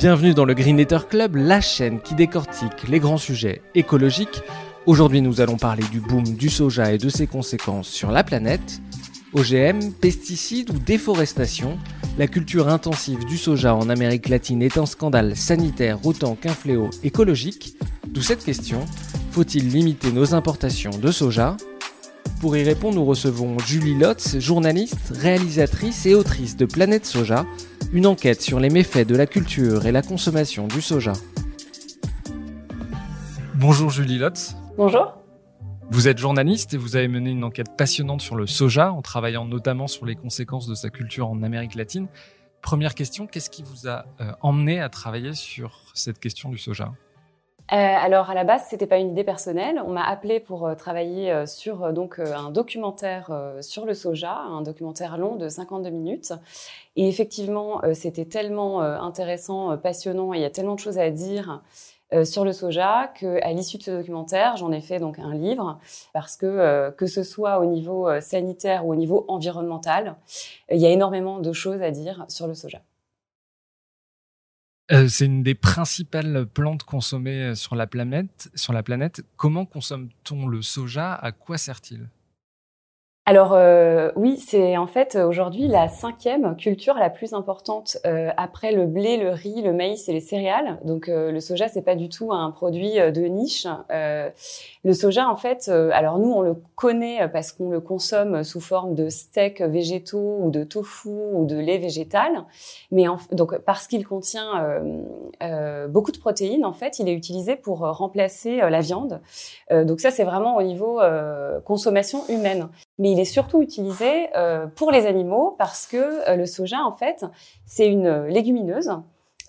Bienvenue dans le Green Letter Club, la chaîne qui décortique les grands sujets écologiques. Aujourd'hui, nous allons parler du boom du soja et de ses conséquences sur la planète. OGM, pesticides ou déforestation, la culture intensive du soja en Amérique latine est un scandale sanitaire autant qu'un fléau écologique. D'où cette question, faut-il limiter nos importations de soja? Pour y répondre, nous recevons Julie Lotz, journaliste, réalisatrice et autrice de Planète Soja, une enquête sur les méfaits de la culture et la consommation du soja. Bonjour Julie Lotz. Bonjour. Vous êtes journaliste et vous avez mené une enquête passionnante sur le soja en travaillant notamment sur les conséquences de sa culture en Amérique latine. Première question, qu'est-ce qui vous a euh, emmené à travailler sur cette question du soja? euh, alors à la base, c'était pas une idée personnelle. On m'a appelé pour euh, travailler euh, sur donc un documentaire sur le soja, un documentaire long de 52 minutes. Et effectivement, c'était tellement intéressant, passionnant, il y a tellement de choses à dire sur le soja qu'à l'issue de ce documentaire, j'en ai fait donc un livre parce que que ce soit au niveau sanitaire ou au niveau environnemental, il y a énormément de choses à dire sur le soja. Euh, c'est une des principales plantes consommées sur la planète. Sur la planète. Comment consomme-t-on le soja? À quoi sert-il? Alors euh, oui, c'est en fait aujourd'hui la cinquième culture la plus importante euh, après le blé, le riz, le maïs et les céréales. Donc euh, le soja c'est pas du tout un produit de niche. le soja en fait, alors nous on le connaît parce qu'on le consomme sous forme de steaks végétaux ou de tofu ou de lait végétal, mais donc parce qu'il contient beaucoup de protéines en fait, il est utilisé pour remplacer la viande. donc ça c'est vraiment au niveau consommation humaine mais il est surtout utilisé euh, pour les animaux parce que euh, le soja, en fait, c'est une légumineuse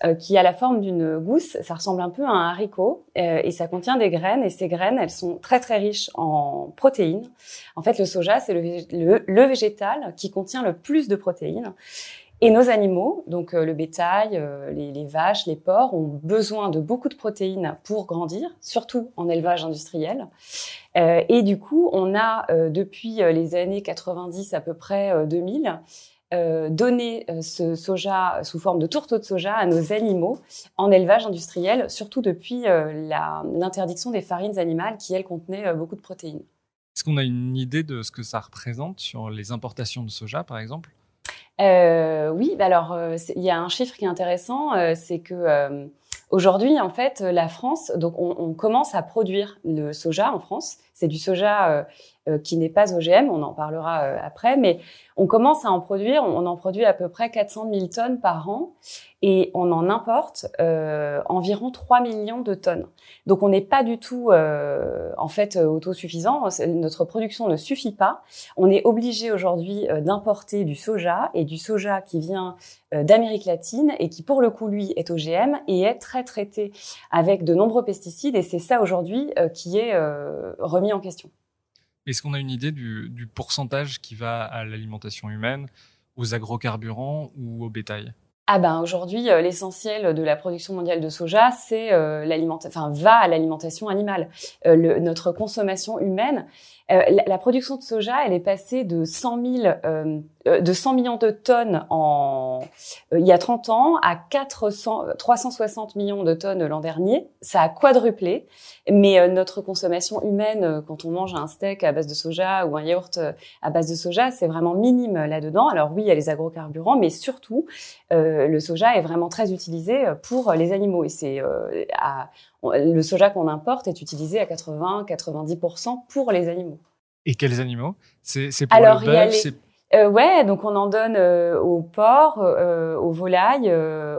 euh, qui a la forme d'une gousse. Ça ressemble un peu à un haricot et ça contient des graines. Et ces graines, elles sont très très riches en protéines. En fait, le soja, c'est le, végétal qui contient le plus de protéines. Et nos animaux, donc le bétail, les, les, vaches, les porcs, ont besoin de beaucoup de protéines pour grandir, surtout en élevage industriel. Euh, et du coup, on a euh, depuis euh, les années 90 à peu près 2000 donné ce soja sous forme de tourteau de soja à nos animaux en élevage industriel, surtout depuis l'interdiction des farines animales qui, elles, contenaient beaucoup de protéines. Est-ce qu'on a une idée de ce que ça représente sur les importations de soja, par exemple? Oui, bah alors il y a un chiffre qui est intéressant, c'est que Aujourd'hui, en fait, la France, donc on, on, commence à produire le soja en France. C'est du soja euh, euh, qui n'est pas OGM, on en parlera euh, après, mais on commence à en produire, on, en produit à peu près 400 000 tonnes par an et on en importe euh, environ 3 millions de tonnes. Donc on n'est pas du tout en fait autosuffisant, notre production ne suffit pas. On est obligé aujourd'hui d'importer du soja et du soja qui vient d'Amérique latine et qui pour le coup lui est OGM et est très traité avec de nombreux pesticides et c'est ça aujourd'hui qui est remis en question. Est-ce qu'on a une idée du, pourcentage qui va à l'alimentation humaine, aux agrocarburants ou au bétail? Ah ben aujourd'hui, euh, l'essentiel de la production mondiale de soja, c'est euh, enfin va à l'alimentation animale. Euh, notre consommation humaine, la, production de soja, elle est passée de 100 000 euh, de 100 millions de tonnes en, euh, il y a 30 ans à 400, 360 millions de tonnes l'an dernier. Ça a quadruplé. Mais euh, notre consommation humaine, quand on mange un steak à base de soja ou un yaourt à base de soja, c'est vraiment minime là-dedans. Alors oui, il y a les agrocarburants, mais surtout, le soja est vraiment très utilisé pour les animaux. Et c'est le soja qu'on importe est utilisé à 80-90% pour les animaux. Et quels animaux? C'est pour Alors, le bœuf, euh, ouais, donc on en donne euh, aux porcs, euh, aux volailles,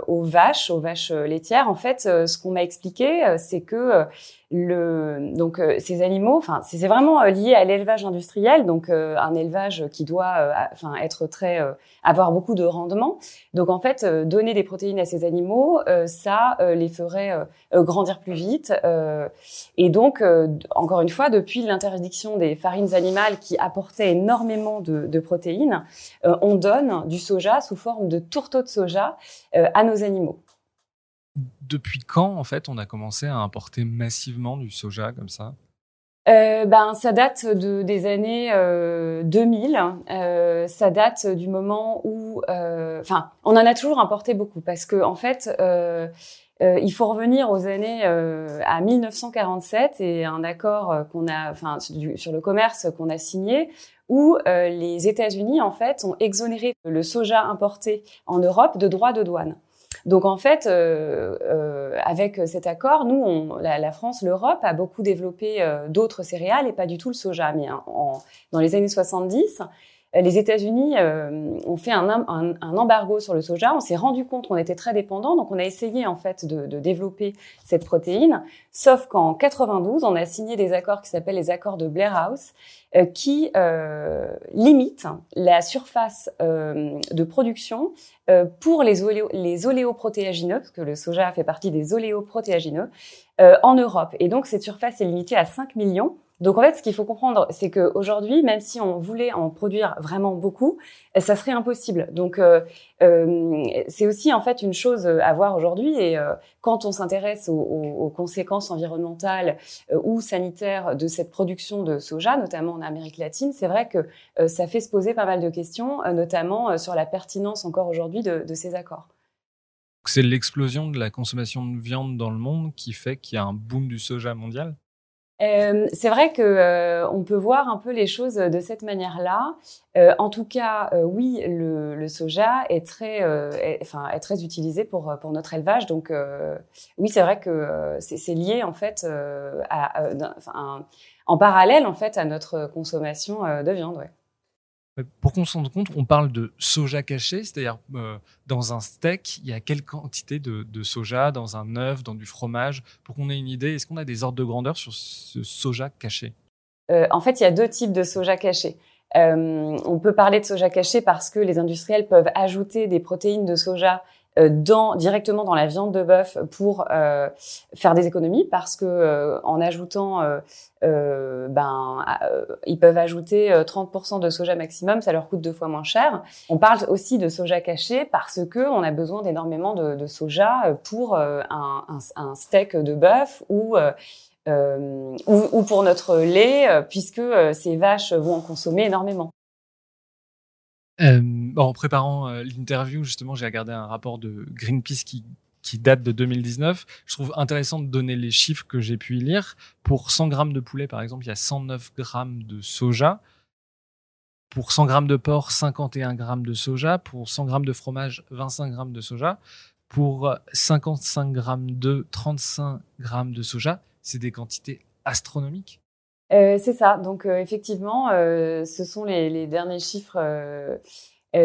aux vaches, aux vaches laitières. En fait, ce qu'on m'a expliqué, c'est que le, donc euh, ces animaux, enfin c'est vraiment euh, lié à l'élevage industriel, donc euh, un élevage qui doit, enfin être très, avoir beaucoup de rendement. Donc en fait, donner des protéines à ces animaux, ça les ferait grandir plus vite. et donc encore une fois, depuis l'interdiction des farines animales qui apportaient énormément de, de protéines, on donne du soja sous forme de tourteaux de soja à nos animaux depuis quand, en fait, on a commencé à importer massivement du soja comme ça? Euh, ben, ça date de, des années euh, 2000. Euh, ça date du moment où, euh, enfin, on en a toujours importé beaucoup parce que en fait, euh, il faut revenir aux années à 1947 et un accord qu'on a, enfin, sur le commerce qu'on a signé où les États-Unis en fait ont exonéré le soja importé en Europe de droits de douane. Donc en fait, euh, euh, avec cet accord, nous, on, la, la, France, l'Europe a beaucoup développé euh, d'autres céréales et pas du tout le soja. Mais en, dans les années 70, les États-Unis euh, ont fait un, un, un, embargo sur le soja. On s'est rendu compte qu'on était très dépendant, donc on a essayé en fait de, de développer cette protéine. Sauf qu'en 92, on a signé des accords qui s'appellent les accords de Blair House, euh, qui euh, limitent la surface euh, de production euh, pour les, oléo, les oléoprotéagineux, parce que le soja fait partie des oléoprotéagineux, en Europe. Et donc cette surface est limitée à 5 millions. Donc en fait, ce qu'il faut comprendre, c'est qu'aujourd'hui, même si on voulait en produire vraiment beaucoup, ça serait impossible. Donc euh, euh, c'est aussi en fait une chose à voir aujourd'hui. Et euh, quand on s'intéresse aux, conséquences environnementales euh, ou sanitaires de cette production de soja, notamment en Amérique latine, c'est vrai que euh, ça fait se poser pas mal de questions, notamment sur la pertinence encore aujourd'hui de ces accords. C'est l'explosion de la consommation de viande dans le monde qui fait qu'il y a un boom du soja mondial? Euh, c'est vrai que euh, on peut voir un peu les choses de cette manière-là. Euh, en tout cas, euh, oui, le, le, soja est très, euh, est, enfin, est très utilisé pour pour notre élevage. Donc, oui, c'est vrai que c'est lié en fait à, à en parallèle en fait à notre consommation de viande. Ouais. Pour qu'on se rende compte, on parle de soja caché, c'est-à-dire euh, dans un steak, il y a quelle quantité de, soja, dans un œuf, dans du fromage, pour qu'on ait une idée. Est-ce qu'on a des ordres de grandeur sur ce soja caché? Euh, En fait, il y a deux types de soja caché. Euh, on peut parler de soja caché parce que les industriels peuvent ajouter des protéines de soja dans, directement dans la viande de bœuf pour euh, faire des économies parce que euh, en ajoutant, euh, ben, ils peuvent ajouter 30% de soja maximum, ça leur coûte deux fois moins cher. On parle aussi de soja caché parce que on a besoin d'énormément de, soja pour un, steak de bœuf ou euh, ou, ou, pour notre lait, puisque ces vaches vont en consommer énormément. Euh, en préparant euh, l'interview, justement, j'ai regardé un rapport de Greenpeace qui, date de 2019. Je trouve intéressant de donner les chiffres que j'ai pu y lire. Pour 100 grammes de poulet, par exemple, il y a 109 grammes de soja. Pour 100 grammes de porc, 51 grammes de soja. Pour 100 grammes de fromage, 25 grammes de soja. Pour 55 grammes de 35 grammes de soja. C'est des quantités astronomiques. Euh, c'est ça. Donc euh, effectivement, euh, ce sont les, derniers chiffres.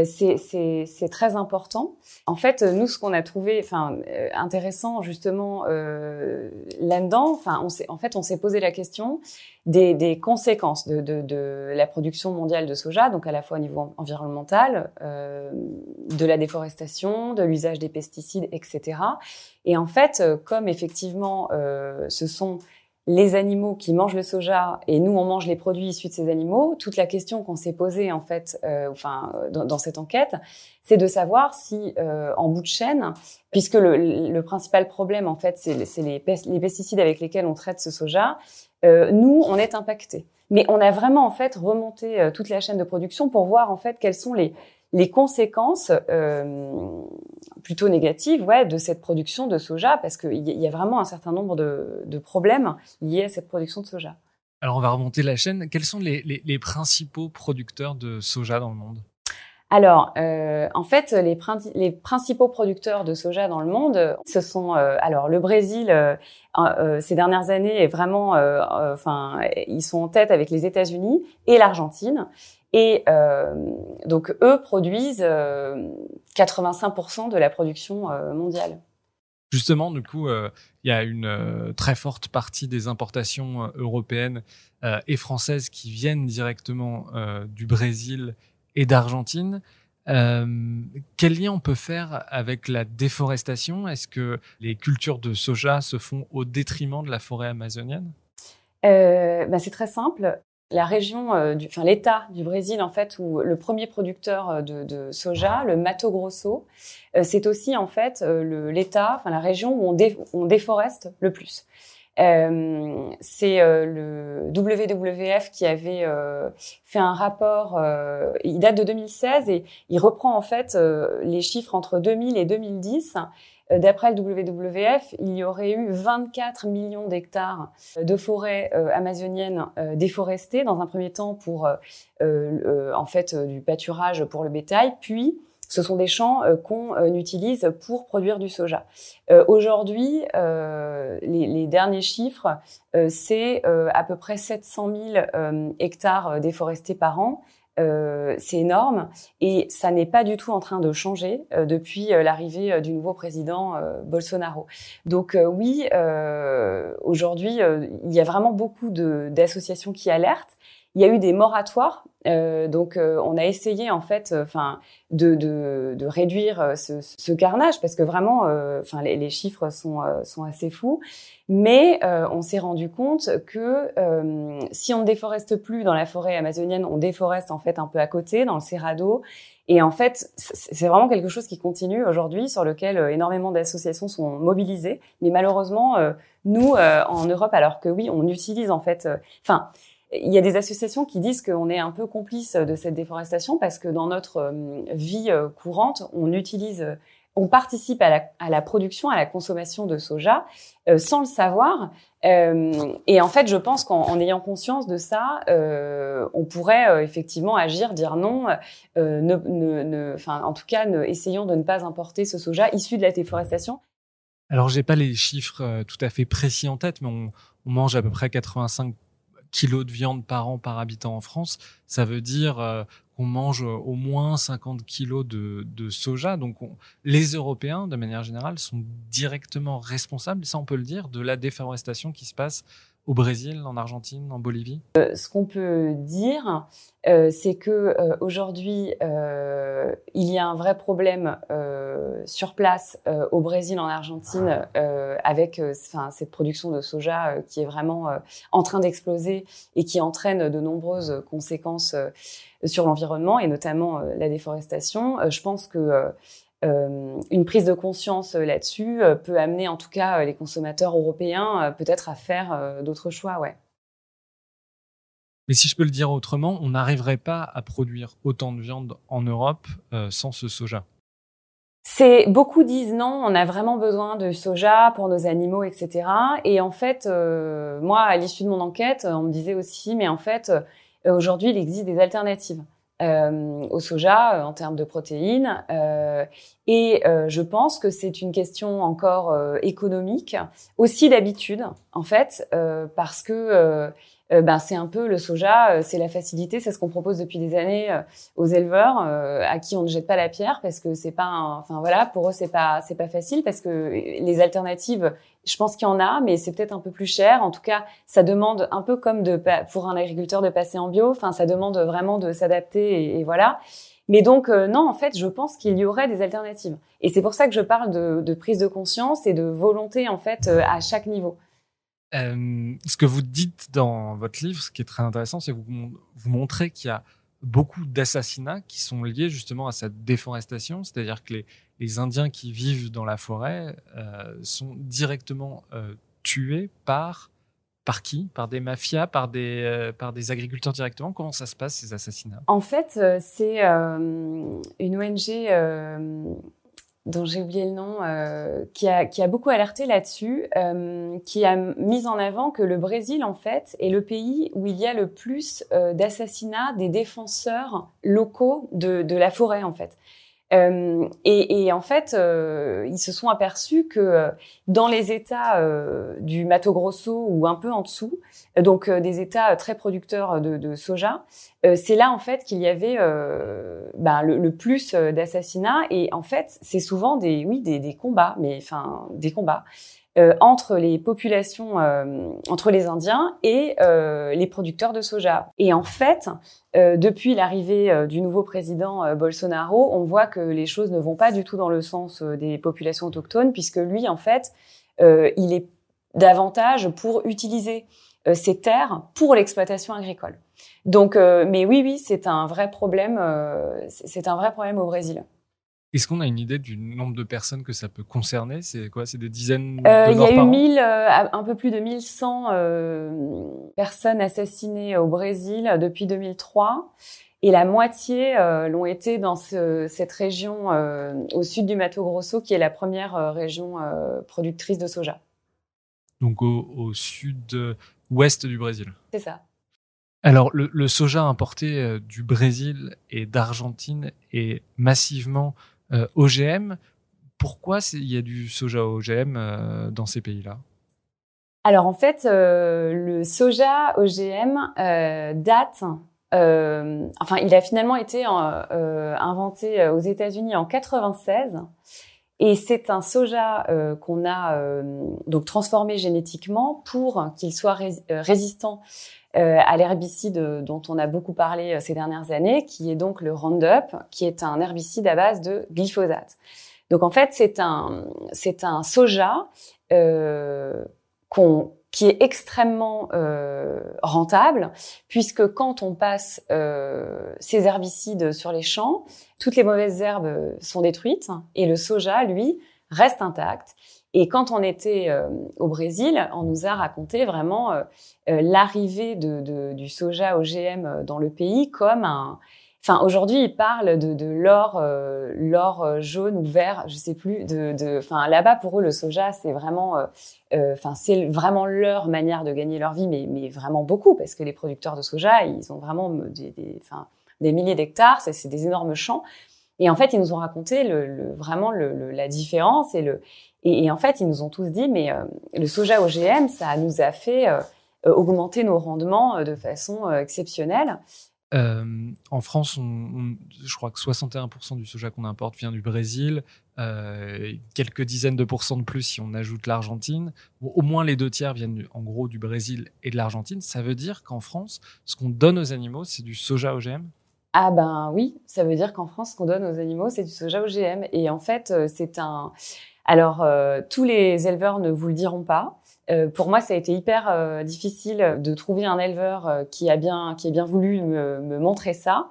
C'est très important. En fait, nous, ce qu'on a trouvé, enfin, intéressant justement là-dedans, enfin, en fait, on s'est posé la question des, conséquences de, la production mondiale de soja, donc à la fois au niveau environnemental, de la déforestation, de l'usage des pesticides, etc. Et en fait, comme effectivement, ce sont les animaux qui mangent le soja et nous on mange les produits issus de ces animaux, toute la question qu'on s'est posée en fait, euh, enfin dans, dans, cette enquête, c'est de savoir si euh, en bout de chaîne, puisque le, le principal problème en fait c'est les, les, pesticides avec lesquels on traite ce soja, euh, nous on est impacté. Mais on a vraiment en fait remonté euh, toute la chaîne de production pour voir en fait quels sont les les conséquences euh, plutôt négatives ouais, de cette production de soja, parce qu'il y a vraiment un certain nombre de, de, problèmes liés à cette production de soja. Alors on va remonter la chaîne. Quels sont les, les, les principaux producteurs de soja dans le monde? Alors, euh, en fait, les, les, principaux producteurs de soja dans le monde, ce sont euh, alors le Brésil. Euh, euh ces dernières années est vraiment, euh, enfin, ils sont en tête avec les États-Unis et l'Argentine. Et euh, donc, eux produisent 85% euh, de la production euh, mondiale. Justement, du coup, il y a une très forte partie des importations européennes et françaises qui viennent directement du Brésil et d'Argentine. quel lien on peut faire avec la déforestation? Est-ce que les cultures de soja se font au détriment de la forêt amazonienne? Ben C'est très simple la région, euh, du, enfin l'État du Brésil en fait, où le premier producteur euh, de, soja, le Mato Grosso, euh, c'est aussi en fait l'État, enfin la région où on, déforeste le plus. Euh, c'est le WWF qui avait fait un rapport, il date de 2016 et il reprend en fait les chiffres entre 2000 et 2010 euh, d'après le WWF, il y aurait eu 24 millions d'hectares de forêts euh, amazoniennes euh, déforestées dans un premier temps pour en fait du pâturage pour le bétail, puis ce sont des champs qu'on utilise pour produire du soja. Aujourd'hui, les, derniers chiffres, c'est à peu près 700 000 hectares déforestés par an. Euh, c'est énorme et ça n'est pas du tout en train de changer euh, depuis euh, l'arrivée du nouveau président Bolsonaro. Donc oui, aujourd'hui, il y a vraiment beaucoup d'associations qui alertent. Il y a eu des moratoires, donc on a essayé en fait, enfin, de, de, de, réduire ce, ce, carnage parce que vraiment, enfin, les, chiffres sont sont assez fous. Mais euh, on s'est rendu compte que euh, si on ne déforeste plus dans la forêt amazonienne, on déforeste en fait un peu à côté, dans le Cerrado. Et en fait, c'est vraiment quelque chose qui continue aujourd'hui, sur lequel euh, énormément d'associations sont mobilisées. Mais malheureusement, nous, en Europe, alors que oui, on utilise en fait... Enfin, il y a des associations qui disent qu'on est un peu complice de cette déforestation parce que dans notre vie courante, on utilise on participe à la, production, à la consommation de soja euh, sans le savoir. Euh, et en fait, je pense qu'en ayant conscience de ça, euh, on pourrait effectivement agir, dire non. Ne, en tout cas, essayons de ne pas importer ce soja issu de la déforestation. Alors, j'ai pas les chiffres tout à fait précis en tête, mais on, on mange à peu près 85 kilos de viande par an par habitant en France. Ça veut dire on mange au moins 50 kilos de, soja. Donc les Européens, de manière générale, sont directement responsables, ça on peut le dire, de la déforestation qui se passe au Brésil, en Argentine, en Bolivie? Euh, Ce qu'on peut dire, euh, c'est que euh, aujourd'hui, il y a un vrai problème sur place au Brésil, en Argentine, avec cette production de soja qui est vraiment en train d'exploser et qui entraîne de nombreuses conséquences sur l'environnement et notamment la déforestation. je pense que une prise de conscience euh, là-dessus euh, peut amener en tout cas les consommateurs européens peut-être à faire d'autres choix, ouais. Mais si je peux le dire autrement, on n'arriverait pas à produire autant de viande en Europe sans ce soja. C'est beaucoup disent non, on a vraiment besoin de soja pour nos animaux, etc. Et en fait, moi, à l'issue de mon enquête, on me disait aussi, mais en fait, aujourd'hui, il existe des alternatives. Euh, au soja euh, en termes de protéines. Euh, et je pense que c'est une question encore économique, aussi d'habitude en fait, parce que ben c'est un peu le soja, c'est la facilité, c'est ce qu'on propose depuis des années aux éleveurs à qui on ne jette pas la pierre parce que c'est pas, enfin voilà, pour eux c'est pas c'est pas facile parce que les alternatives je pense qu'il y en a, mais c'est peut-être un peu plus cher. En tout cas, ça demande un peu comme de, pour un agriculteur de passer en bio. Enfin, ça demande vraiment de s'adapter et, voilà. Mais donc, euh, non, en fait, je pense qu'il y aurait des alternatives. Et c'est pour ça que je parle de, prise de conscience et de volonté, en fait, euh, à chaque niveau. Ce que vous dites dans votre livre, ce qui est très intéressant, c'est que vous, montrez qu'il y a beaucoup d'assassinats qui sont liés justement à cette déforestation, c'est-à-dire que les, les Indiens qui vivent dans la forêt euh, sont directement euh, tués par par qui? Par des mafias, par des, euh, par des agriculteurs directement? Comment ça se passe, ces assassinats? En fait, c'est une ONG dont j'ai oublié le nom, qui, a, qui a beaucoup alerté là-dessus, qui a mis en avant que le Brésil, en fait, est le pays où il y a le plus d'assassinats des défenseurs locaux de, de la forêt, en fait. Euh, et, et, en fait, euh, ils se sont aperçus que euh, dans les États euh, du Mato Grosso ou un peu en dessous, donc des États très producteurs de, de soja, c'est là en fait qu'il y avait ben, le, plus d'assassinats. Et en fait c'est souvent des oui des, des combats mais enfin des combats euh, entre les populations, euh, entre les Indiens et euh, les producteurs de soja. Et en fait, depuis l'arrivée du nouveau président Bolsonaro, on voit que les choses ne vont pas du tout dans le sens des populations autochtones, puisque lui, en fait, il est davantage pour utiliser ces terres pour l'exploitation agricole. Donc, mais oui, oui, c'est un vrai problème. c'est un vrai problème au Brésil. Est-ce qu'on a une idée du nombre de personnes que ça peut concerner? C'est quoi? C'est des dizaines euh, Il y a eu 1000, euh, un peu plus de 1100 euh, personnes assassinées au Brésil depuis 2003. Et la moitié euh, l'ont été dans ce, cette région au sud du Mato Grosso, qui est la première région productrice de soja. Donc au, au sud-ouest du Brésil. C'est ça. Alors le, le soja importé du Brésil et d'Argentine est massivement OGM. Pourquoi il y a du soja OGM euh, dans ces pays-là? Alors en fait, euh, le soja OGM date enfin, il a finalement été inventé aux États-Unis en 96 et c'est un soja qu'on a donc transformé génétiquement pour qu'il soit résistant euh, à l'herbicide dont on a beaucoup parlé euh, ces dernières années, qui est donc le Roundup, qui est un herbicide à base de glyphosate. Donc en fait, c'est un c'est un soja euh, qu'on qui est extrêmement euh, rentable, puisque quand on passe euh, ces herbicides sur les champs, toutes les mauvaises herbes sont détruites et le soja, lui, reste intact. Et quand on était euh, au Brésil, on nous a raconté vraiment euh, euh, l'arrivée de, de, du soja OGM dans le pays comme un. Enfin, aujourd'hui, ils parlent de, de l'or, l'or jaune ou vert, je sais plus. De, enfin, là-bas, pour eux, le soja, c'est vraiment, enfin, c'est vraiment leur manière de gagner leur vie, mais, mais vraiment beaucoup, parce que les producteurs de soja, ils ont vraiment des, des, des milliers d'hectares, c'est des énormes champs. Et en fait, ils nous ont raconté le, le, vraiment le, la différence et le et, en fait, ils nous ont tous dit, mais euh, le soja OGM, ça nous a fait euh, euh, augmenter nos rendements de façon exceptionnelle. En France, je crois que 61% du soja qu'on importe vient du Brésil, euh, quelques dizaines de pourcents de plus si on ajoute l'Argentine. au moins les deux tiers viennent en gros du Brésil et de l'Argentine. Ça veut dire qu'en France, ce qu'on donne aux animaux, c'est du soja OGM ah ben oui, ça veut dire qu'en France, ce qu'on donne aux animaux, c'est du soja OGM. Et en fait, c'est un, alors, euh, tous les éleveurs ne vous le diront pas. Euh, pour moi, ça a été hyper euh, difficile de trouver un éleveur qui a bien, qui a bien voulu me, me montrer ça.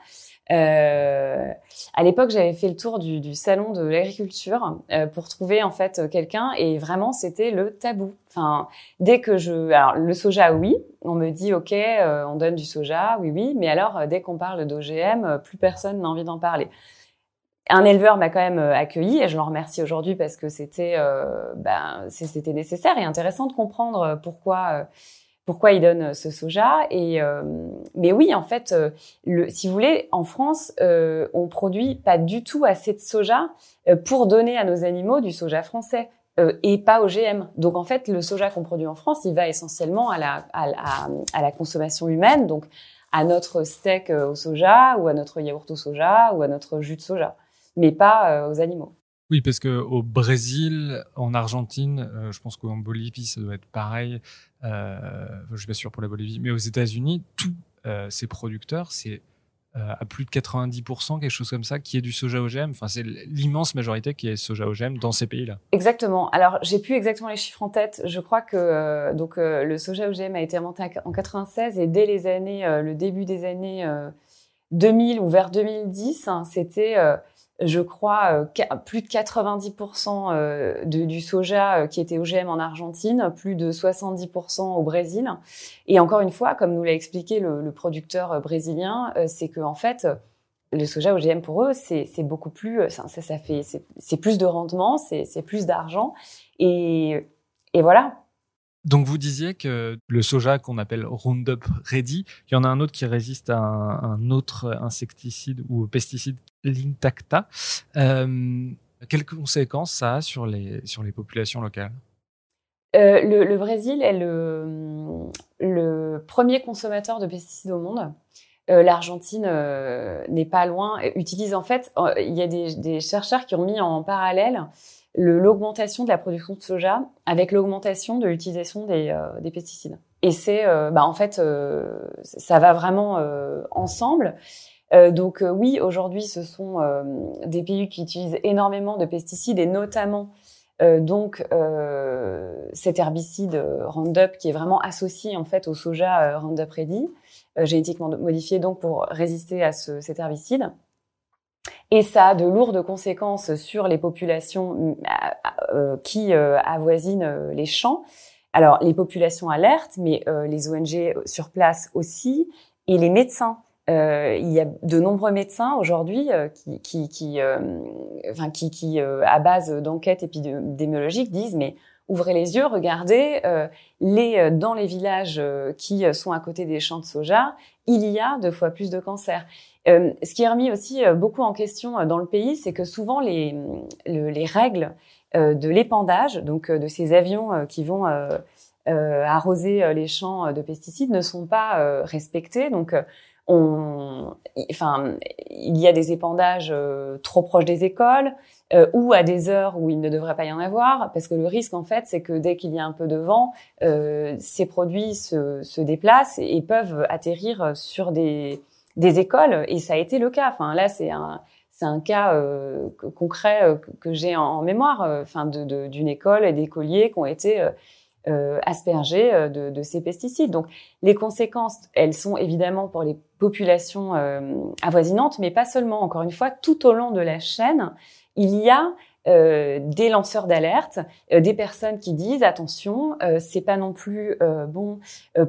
à l'époque, j'avais fait le tour du, du salon de l'agriculture pour trouver en fait quelqu'un et vraiment c'était le tabou. Enfin, dès que je, alors le soja, oui, on me dit ok, on donne du soja, oui oui, mais alors dès qu'on parle d'OGM, plus personne n'a envie d'en parler un éleveur m'a quand même euh, accueilli et je l'en remercie aujourd'hui parce que c'était euh, ben, c'était nécessaire et intéressant de comprendre euh, pourquoi pourquoi il donne ce soja et mais oui en fait si vous voulez en France on produit pas du tout assez de soja pour donner à nos animaux du soja français et pas OGM. Donc en fait le soja qu'on produit en France il va essentiellement à la consommation humaine donc à notre steak au soja ou à notre yaourt au soja ou à notre jus de soja mais pas euh, aux animaux. Oui, parce que au Brésil, en Argentine, euh, je pense qu'en Bolivie, ça doit être pareil. Euh, je suis pas sûr pour la Bolivie, mais aux États-Unis, tous euh, ces producteurs, c'est à plus de 90%, quelque chose comme ça, qui est du soja OGM. Enfin, c'est l'immense majorité qui est soja OGM dans ces pays-là. Exactement. Alors, j'ai plus exactement les chiffres en tête. Je crois que donc le soja OGM a été inventé en 96 et dès les années, le début des années 2000 ou vers 2010, hein, c'était je crois, euh, plus de 90% euh, du soja euh, qui était OGM en Argentine, plus de 70% au Brésil. Et encore une fois, comme nous l'a expliqué le, producteur brésilien, c'est que en fait, le soja OGM pour eux, c'est beaucoup plus, ça, ça fait, c'est plus de rendement, c'est plus d'argent, et, et voilà. Donc vous disiez que le soja qu'on appelle Roundup Ready, il y en a un autre qui résiste à un, autre insecticide ou pesticide, l'Intacta. Euh, quelles conséquences ça a sur les, sur les populations locales? Euh, le, Brésil est le, premier consommateur de pesticides au monde. l'Argentine n'est pas loin, utilise en fait, il y a des, chercheurs qui ont mis en parallèle l'augmentation de la production de soja avec l'augmentation de l'utilisation des, des, pesticides. Et c'est, bah, en fait, ça va vraiment ensemble. Euh, donc euh, oui, aujourd'hui, ce sont euh, des pays qui utilisent énormément de pesticides et notamment donc cet herbicide Roundup qui est vraiment associé en fait au soja Roundup Ready, génétiquement modifié donc pour résister à ce, cet herbicide. Et ça a de lourdes conséquences sur les populations qui avoisinent les champs. Alors les populations alertent, mais les ONG sur place aussi, et les médecins euh, il y a de nombreux médecins aujourd'hui euh, qui, qui, euh, enfin, qui, qui à base d'enquêtes épidémiologiques, disent mais ouvrez les yeux, regardez les dans les villages qui sont à côté des champs de soja, il y a deux fois plus de cancers. Ce qui est remis aussi beaucoup en question dans le pays, c'est que souvent les, les règles de l'épandage, donc de ces avions qui vont arroser les champs de pesticides, ne sont pas respectées. Donc on, enfin, il y a des épandages euh, trop proches des écoles euh, ou à des heures où il ne devrait pas y en avoir, parce que le risque en fait, c'est que dès qu'il y a un peu de vent, euh, ces produits se, déplacent et peuvent atterrir sur des, des écoles, et ça a été le cas. Enfin, là, c'est un c'est un cas euh, concret que, j'ai en, mémoire, enfin, d'une de, d'une école et d'écoliers qui ont été euh, aspergés euh, de, de, ces pesticides. Donc les conséquences, elles sont évidemment pour les populations euh, avoisinantes, mais pas seulement. Encore une fois, tout au long de la chaîne, il y a euh, des lanceurs d'alerte, euh, des personnes qui disent attention, euh, c'est pas non plus bon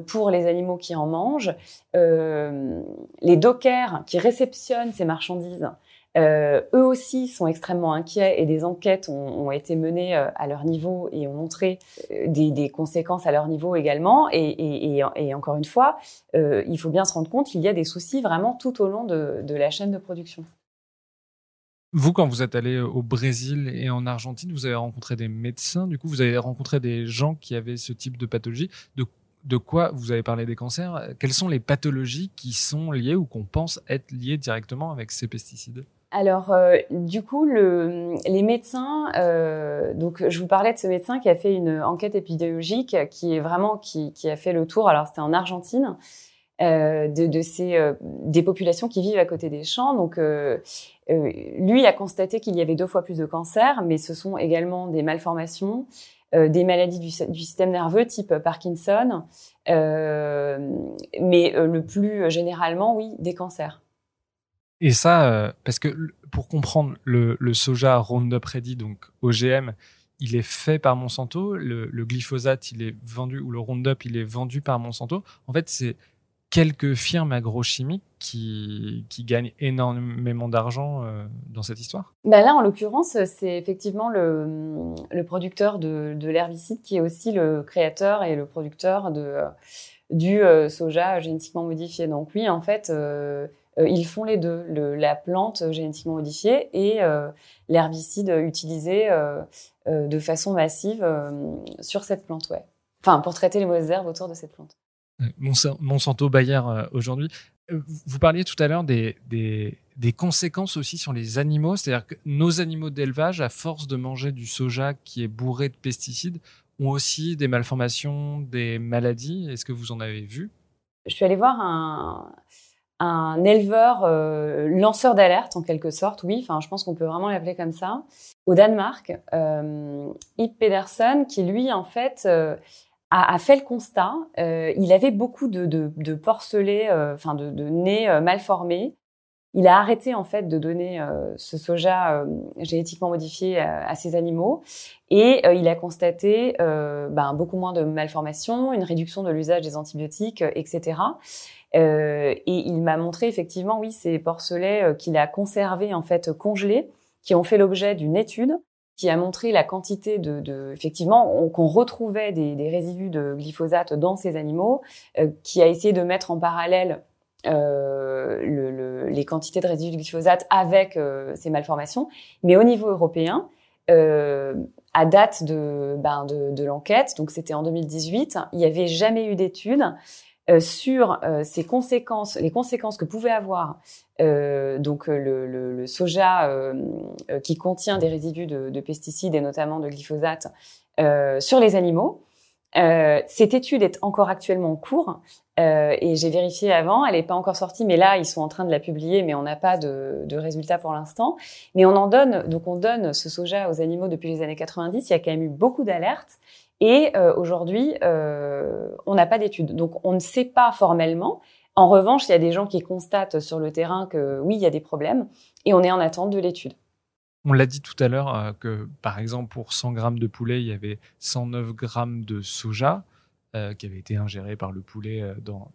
pour les animaux qui en mangent. les dockers qui réceptionnent ces marchandises euh, eux aussi sont extrêmement inquiets et des enquêtes ont, ont été menées euh, à leur niveau et ont montré euh, des, des conséquences à leur niveau également. Et, et, et, encore une fois, euh, il faut bien se rendre compte qu'il y a des soucis vraiment tout au long de, de la chaîne de production. Vous, quand vous êtes allé au Brésil et en Argentine, vous avez rencontré des médecins, du coup, vous avez rencontré des gens qui avaient ce type de pathologie. De, quoi vous avez parlé des cancers? Quelles sont les pathologies qui sont liées ou qu'on pense être liées directement avec ces pesticides? Alors, euh, du coup, le, les médecins, euh, donc je vous parlais de ce médecin qui a fait une enquête épidémiologique, qui est vraiment qui, a fait le tour. Alors, c'était en Argentine, de, de ces euh, des populations qui vivent à côté des champs. Donc, euh, lui a constaté qu'il y avait deux fois plus de cancers, mais ce sont également des malformations, des maladies du, système nerveux type Parkinson, mais le plus généralement, oui, des cancers. Et ça, euh, parce que pour comprendre le, le, soja Roundup Ready, donc OGM, il est fait par Monsanto. Le, le, glyphosate, il est vendu, ou le Roundup, il est vendu par Monsanto. En fait, c'est quelques firmes agrochimiques qui, gagnent énormément d'argent euh, dans cette histoire? Ben Là, en l'occurrence, c'est effectivement le, producteur de, de l'herbicide qui est aussi le créateur et le producteur du euh, soja génétiquement modifié. Donc oui, en fait, euh, ils font les deux, la plante génétiquement modifiée et l'herbicide utilisé de façon massive sur cette plante. Enfin, pour traiter les mauvaises herbes autour de cette plante. Monsanto Bayer aujourd'hui. Vous parliez tout à l'heure des, conséquences aussi sur les animaux, c'est-à-dire que nos animaux d'élevage, à force de manger du soja qui est bourré de pesticides, ont aussi des malformations, des maladies. Est-ce que vous en avez vu? Je suis allée voir un, éleveur euh, lanceur d'alerte en quelque sorte, oui, enfin je pense qu'on peut vraiment l'appeler comme ça, au Danemark, euh, Ip Pedersen, qui lui en fait euh, a, a, fait le constat, euh, il avait beaucoup de, de, de porcelets, enfin de, de nez mal formés. Il a arrêté en fait de donner ce soja génétiquement modifié à, ces animaux et il a constaté ben, beaucoup moins de malformations, une réduction de l'usage des antibiotiques, etc. Euh, et il m'a montré effectivement, oui, ces porcelets euh, qu'il a conservés en fait congelés, qui ont fait l'objet d'une étude qui a montré la quantité de, de effectivement, qu'on retrouvait des, résidus de glyphosate dans ces animaux, euh, qui a essayé de mettre en parallèle euh, le, le, les quantités de résidus de glyphosate avec euh, ces malformations. Mais au niveau européen, à date de, ben de, de l'enquête, donc c'était en 2018, il n'y avait jamais eu d'étude sur ces conséquences, les conséquences que pouvait avoir donc le, soja qui contient des résidus de, de, pesticides et notamment de glyphosate sur les animaux. Euh, cette étude est encore actuellement en cours euh, et j'ai vérifié avant, elle n'est pas encore sortie, mais là ils sont en train de la publier, mais on n'a pas de, de résultats pour l'instant. Mais on en donne, donc on donne ce soja aux animaux depuis les années 90. Il y a quand même eu beaucoup d'alertes et euh, aujourd'hui euh, on n'a pas d'études, donc on ne sait pas formellement. En revanche, il y a des gens qui constatent sur le terrain que oui, il y a des problèmes et on est en attente de l'étude. On l'a dit tout à l'heure euh, que, par exemple, pour 100 grammes de poulet, il y avait 109 grammes de soja qui avait été ingéré par le poulet euh, dans,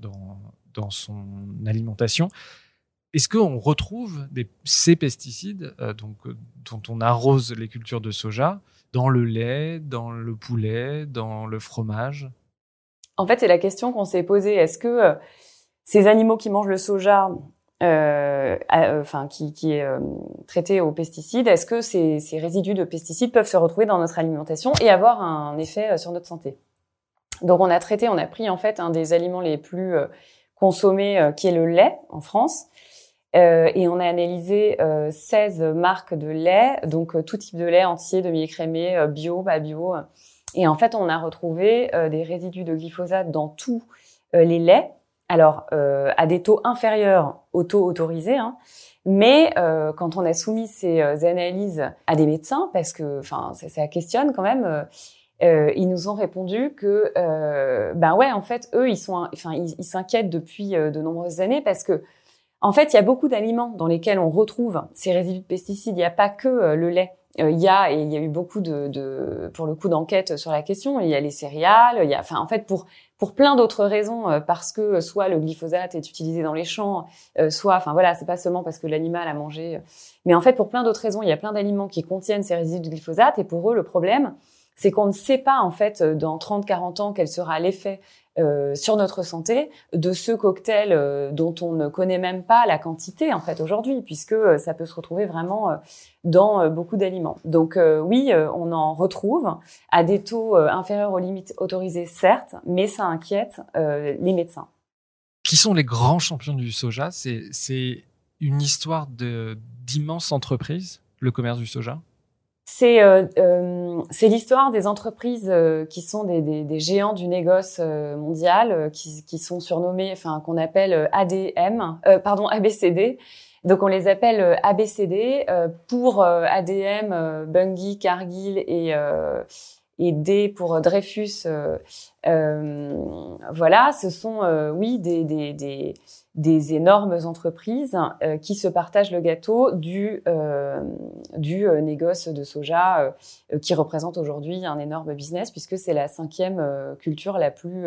dans, son alimentation. Est-ce qu'on retrouve des, ces pesticides donc, dont on arrose les cultures de soja dans le lait, dans le poulet, dans le fromage? En fait, c'est la question qu'on s'est posée. Est-ce que ces animaux qui mangent le soja euh, euh, qui, est euh, traité aux pesticides, est-ce que ces, ces, résidus de pesticides peuvent se retrouver dans notre alimentation et avoir un effet sur notre santé? Donc on a traité, on a pris en fait un des aliments les plus consommés qui est le lait en France. Et on a analysé 16 marques de lait, donc tout type de lait entier, demi-écrémé, bio, pas bio. Et en fait, on a retrouvé des résidus de glyphosate dans tous les laits alors euh, à des taux inférieurs aux taux autorisés, hein, mais euh, quand on a soumis ces euh, analyses à des médecins, parce que enfin ça, ça, questionne quand même, ils nous ont répondu que ben ouais en fait eux ils sont enfin ils s'inquiètent depuis de nombreuses années parce que en fait il y a beaucoup d'aliments dans lesquels on retrouve ces résidus de pesticides. Il n'y a pas que le lait. Il y a et il y a eu beaucoup de, de pour le coup d'enquêtes sur la question. Il y a les céréales. Il y a enfin en fait pour pour plein d'autres raisons, euh, parce que euh, soit le glyphosate est utilisé dans les champs, euh, soit, enfin voilà, c'est pas seulement parce que l'animal a mangé, mais en fait pour plein d'autres raisons, il y a plein d'aliments qui contiennent ces résidus de glyphosate, et pour eux le problème, c'est qu'on ne sait pas en fait dans 30-40 ans quel sera l'effet euh, sur notre santé de ce cocktail euh, dont on ne connaît même pas la quantité en fait aujourd'hui, puisque euh, ça peut se retrouver vraiment dans beaucoup d'aliments. Donc oui, on en retrouve à des taux inférieurs aux limites autorisées, certes, mais ça inquiète les médecins. Qui sont les grands champions du soja? C'est une histoire d'immenses entreprises, le commerce du soja? C'est euh, euh, c'est l'histoire des entreprises euh, qui sont des, géants du négoce mondial, qui, qui, sont surnommés, enfin qu'on appelle ADM, pardon ABCD. Donc on les appelle ABCD pour ADM, Bungie, Cargill et et D pour Dreyfus. voilà, ce sont oui des, énormes entreprises euh, qui se partagent le gâteau du, euh, euh, négoce de soja qui représente aujourd'hui un énorme business puisque c'est la cinquième culture la plus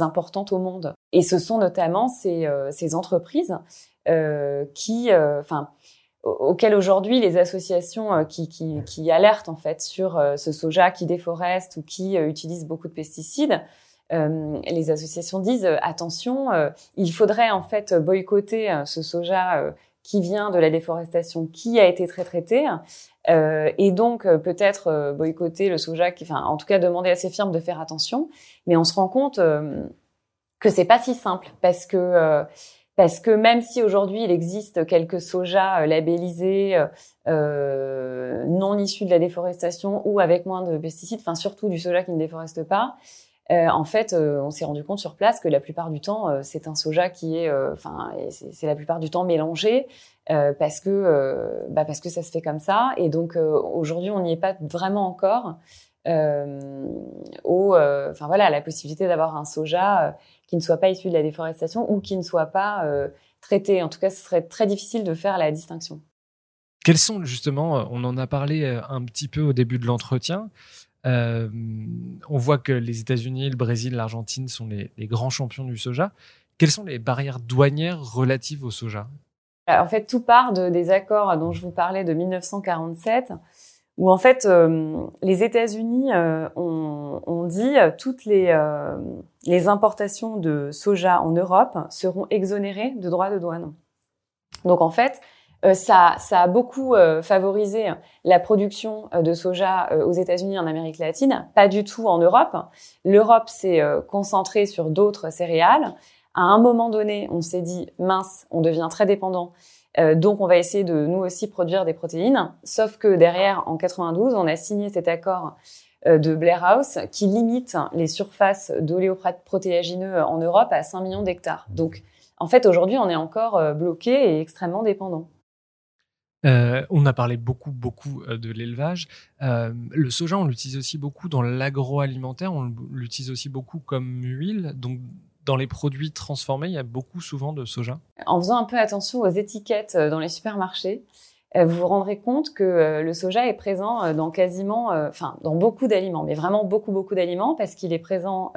importante au monde. Et ce sont notamment ces, ces entreprises qui, enfin, auxquelles aujourd'hui les associations qui, qui, qui, alertent en fait sur ce soja qui déforeste ou qui utilise beaucoup de pesticides euh, les associations disent euh, attention, euh, il faudrait en fait boycotter ce soja qui vient de la déforestation qui a été très traité et donc peut-être boycotter le soja qui enfin en tout cas demander à ces firmes de faire attention. Mais on se rend compte que c'est pas si simple parce que parce que même si aujourd'hui il existe quelques sojas labellisés non issus de la déforestation ou avec moins de pesticides enfin surtout du soja qui ne déforeste pas euh, en fait, euh, on s'est rendu compte sur place que la plupart du temps, euh, c'est un soja qui est, enfin, c'est la plupart du temps mélangé parce que, bah parce que ça se fait comme ça. Et donc aujourd'hui, on n'y est pas vraiment encore au, enfin voilà, la possibilité d'avoir un soja qui ne soit pas issu de la déforestation ou qui ne soit pas traité. En tout cas, ce serait très difficile de faire la distinction. Quels sont justement, on en a parlé un petit peu au début de l'entretien, euh, on voit que les États-Unis, le Brésil, l'Argentine sont les, grands champions du soja. Quelles sont les barrières douanières relatives au soja? En fait, tout part de, des accords dont je vous parlais de 1947, où en fait euh, les États-Unis euh, ont, dit toutes les, les importations de soja en Europe seront exonérées de droits de douane. Donc en fait, ça, ça a beaucoup favorisé la production de soja aux États-Unis, en Amérique latine, pas du tout en Europe. L'Europe s'est concentrée sur d'autres céréales. À un moment donné, on s'est dit mince, on devient très dépendant euh, donc, on va essayer de nous aussi produire des protéines. Sauf que derrière, en 92, on a signé cet accord euh, de Blair House qui limite les surfaces d'oléoprotéagineux en Europe à 5 millions d'hectares. Donc, en fait, aujourd'hui, on est encore euh, bloqué et extrêmement dépendant. on a parlé beaucoup, beaucoup de l'élevage. le soja, on l'utilise aussi beaucoup dans l'agroalimentaire. On l'utilise aussi beaucoup comme huile. Donc, dans les produits transformés, il y a beaucoup souvent de soja En faisant un peu attention aux étiquettes euh, dans les supermarchés, euh, vous vous rendrez compte que euh, le soja est présent dans quasiment, enfin, dans beaucoup d'aliments, mais vraiment beaucoup, beaucoup d'aliments, parce qu'il est présent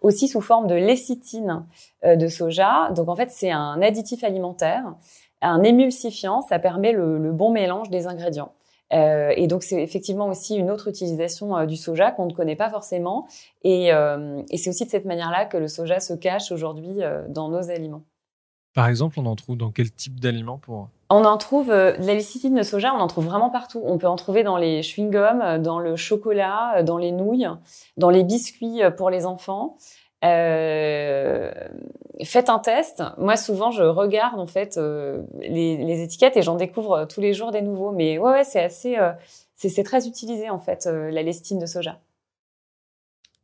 aussi sous forme de lécithine de soja. Donc, en fait, c'est un additif alimentaire, un émulsifiant, ça permet le bon mélange des ingrédients. Euh, et donc c'est effectivement aussi une autre utilisation euh, du soja qu'on ne connaît pas forcément. Et, euh, et c'est aussi de cette manière-là que le soja se cache aujourd'hui dans nos aliments. Par exemple, on en trouve dans quel type d'aliments pour On en trouve la lécithine de soja, on en trouve vraiment partout. On peut en trouver dans les chewing-gums, dans le chocolat, dans les nouilles, dans les biscuits pour les enfants. Euh, faites un test. Moi, souvent, je regarde en fait euh, les, étiquettes et j'en découvre euh, tous les jours des nouveaux. Mais ouais, c'est assez, c'est très utilisé en fait la lestine de soja.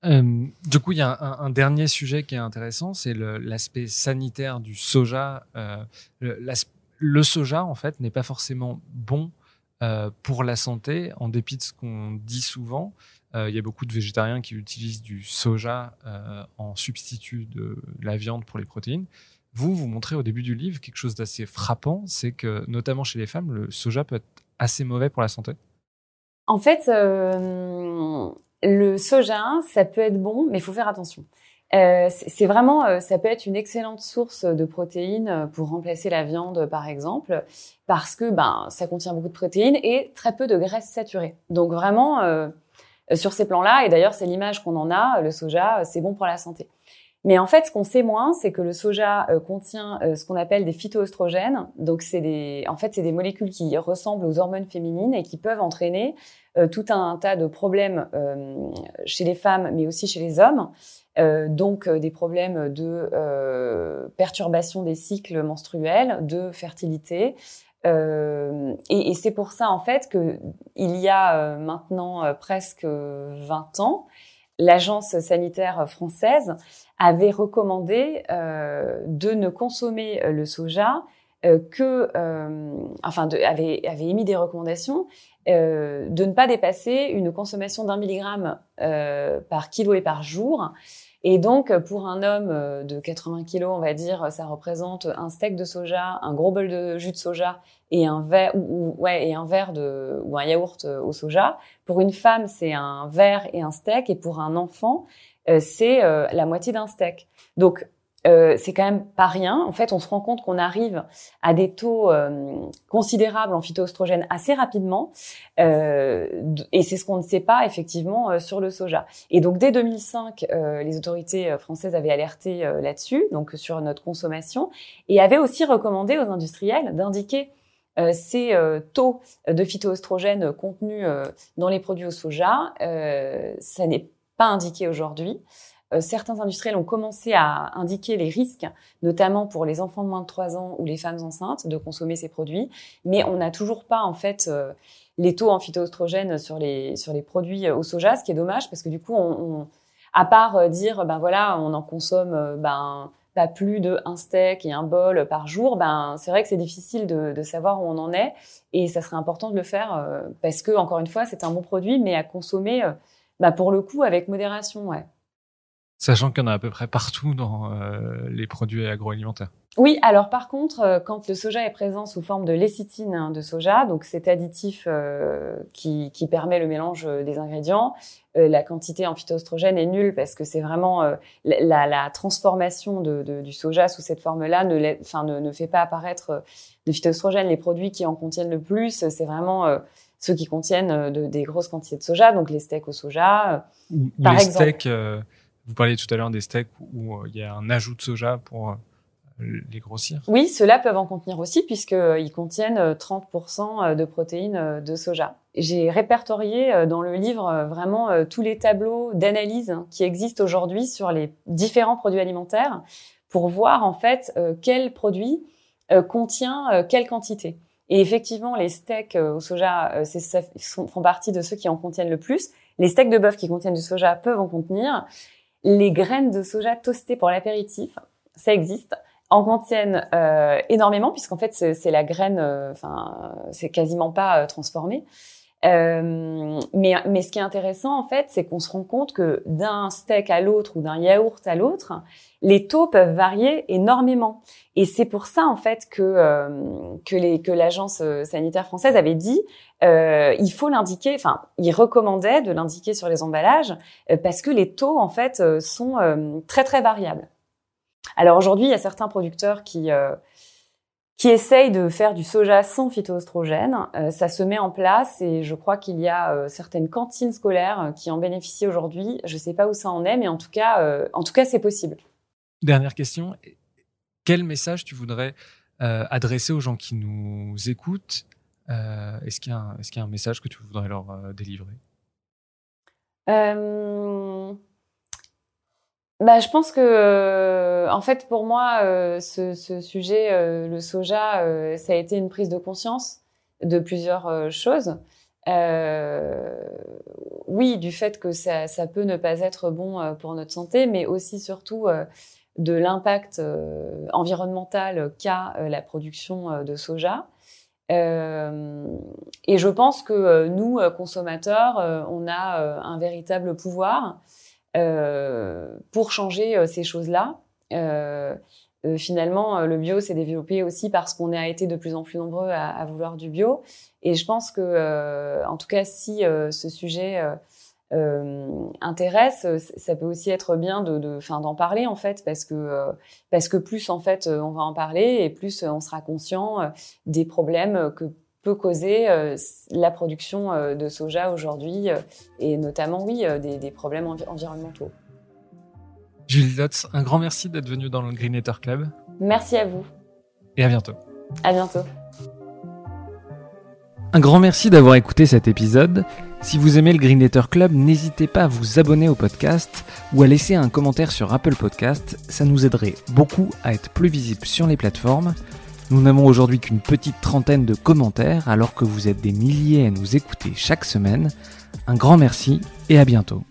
du coup, il y a un, un, dernier sujet qui est intéressant, c'est l'aspect sanitaire du soja. Le, le, soja, en fait, n'est pas forcément bon pour la santé, en dépit de ce qu'on dit souvent. Euh, il y a beaucoup de végétariens qui utilisent du soja euh, en substitut de la viande pour les protéines. Vous, vous montrez au début du livre quelque chose d'assez frappant, c'est que notamment chez les femmes, le soja peut être assez mauvais pour la santé. En fait, euh, le soja, ça peut être bon, mais il faut faire attention. c'est vraiment, ça peut être une excellente source de protéines pour remplacer la viande, par exemple, parce que ben ça contient beaucoup de protéines et très peu de graisses saturées. Donc vraiment, sur ces plans-là. Et d'ailleurs, c'est l'image qu'on en a. Le soja, euh, c'est bon pour la santé. Mais en fait, ce qu'on sait moins, c'est que le soja euh, contient ce qu'on appelle des phytoestrogènes. Donc, c'est des, en fait, c'est des molécules qui ressemblent aux hormones féminines et qui peuvent entraîner tout un tas de problèmes chez les femmes, mais aussi chez les hommes. donc, des problèmes de perturbation des cycles menstruels, de fertilité, euh, et, c'est pour ça en fait que il y a euh, maintenant euh, presque 20 ans, l'agence sanitaire française avait recommandé de ne consommer le soja que, enfin, avait, avait émis des recommandations de ne pas dépasser une consommation d'un milligramme par kilo et par jour et donc, pour un homme euh, de 80 kilos, on va dire, ça représente un steak de soja, un gros bol de jus de soja et un verre ou, ouais et un verre de ou un yaourt euh, au soja. Pour une femme, c'est un verre et un steak, et pour un enfant, euh, c'est la moitié d'un steak. Donc euh, c'est quand même pas rien. En fait, on se rend compte qu'on arrive à des taux euh, considérables en phytoestrogène assez rapidement, euh, et c'est ce qu'on ne sait pas effectivement sur le soja. Et donc dès 2005, les autorités françaises avaient alerté là-dessus, donc sur notre consommation, et avaient aussi recommandé aux industriels d'indiquer ces taux de phytoestrogène contenus dans les produits au soja. ça n'est pas indiqué aujourd'hui. Euh, certains industriels ont commencé à indiquer les risques, notamment pour les enfants de moins de 3 ans ou les femmes enceintes, de consommer ces produits. Mais on n'a toujours pas, en fait, euh, les taux en phytoestrogènes sur les, sur les produits au soja, ce qui est dommage parce que du coup, on, à part euh, dire, ben voilà, on en consomme, ben, pas plus de un steak et un bol par jour, ben c'est vrai que c'est difficile de, de, savoir où on en est et ça serait important de le faire parce que encore une fois c'est un bon produit mais à consommer ben, pour le coup avec modération, ouais. Sachant qu'il y en a à peu près partout dans euh, les produits agroalimentaires. Oui, alors par contre, euh, quand le soja est présent sous forme de lécithine hein, de soja, donc cet additif euh, qui, qui, permet le mélange des ingrédients, la quantité en phytoestrogène est nulle parce que c'est vraiment la, la, transformation de, de, du soja sous cette forme-là ne, enfin, ne, ne, fait pas apparaître de phytoestrogène. Les produits qui en contiennent le plus, c'est vraiment ceux qui contiennent de, des grosses quantités de soja, donc les steaks au soja. Ou, par les exemple. steaks vous parliez tout à l'heure des steaks où euh, il y a un ajout de soja pour euh, les grossir. Oui, ceux-là peuvent en contenir aussi puisqu'ils contiennent 30% de protéines de soja. J'ai répertorié dans le livre vraiment tous les tableaux d'analyse qui existent aujourd'hui sur les différents produits alimentaires pour voir en fait quel produit contient quelle quantité. Et effectivement, les steaks au soja font partie de ceux qui en contiennent le plus. Les steaks de bœuf qui contiennent du soja peuvent en contenir. Les graines de soja toastées pour l'apéritif, ça existe en contiennent euh, énormément puisqu'en fait c'est la graine, euh, enfin c'est quasiment pas euh, transformé. Euh, mais, mais ce qui est intéressant en fait, c'est qu'on se rend compte que d'un steak à l'autre ou d'un yaourt à l'autre, les taux peuvent varier énormément. Et c'est pour ça en fait que euh, que les que l'agence sanitaire française avait dit euh, il faut l'indiquer. Enfin, il recommandait de l'indiquer sur les emballages parce que les taux en fait sont très très variables. Alors aujourd'hui, il y a certains producteurs qui euh, qui essayent de faire du soja sans phytoestrogène. Euh, ça se met en place et je crois qu'il y a euh, certaines cantines scolaires qui en bénéficient aujourd'hui. Je ne sais pas où ça en est, mais en tout cas, en tout cas, c'est possible. Dernière question. Quel message tu voudrais adresser aux gens qui nous écoutent Est-ce qu'il y, y, a un message que tu voudrais leur délivrer? Bah, je pense que, euh, en fait, pour moi, euh, ce, ce, sujet, euh, le soja, ça a été une prise de conscience de plusieurs choses. oui, du fait que ça, ça, peut ne pas être bon pour notre santé, mais aussi surtout de l'impact environnemental qu'a la production de soja. et je pense que nous, consommateurs, on a un véritable pouvoir euh, pour changer euh, ces choses-là. Euh, finalement, le bio s'est développé aussi parce qu'on a été de plus en plus nombreux à, vouloir du bio. Et je pense que, en tout cas, si ce sujet intéresse, ça peut aussi être bien de, d'en parler en fait, parce que parce que plus en fait on va en parler et plus on sera conscient des problèmes que peut causer euh, la production euh, de soja aujourd'hui euh, et notamment, oui, des, problèmes environnementaux. Julie Lotz, un grand merci d'être venue dans le Green Club. Merci à vous. Et à bientôt. À bientôt. Un grand merci d'avoir écouté cet épisode. Si vous aimez le Green Club, n'hésitez pas à vous abonner au podcast ou à laisser un commentaire sur Apple Podcast. Ça nous aiderait beaucoup à être plus visible sur les plateformes. Nous n'avons aujourd'hui qu'une petite trentaine de commentaires alors que vous êtes des milliers à nous écouter chaque semaine. Un grand merci et à bientôt.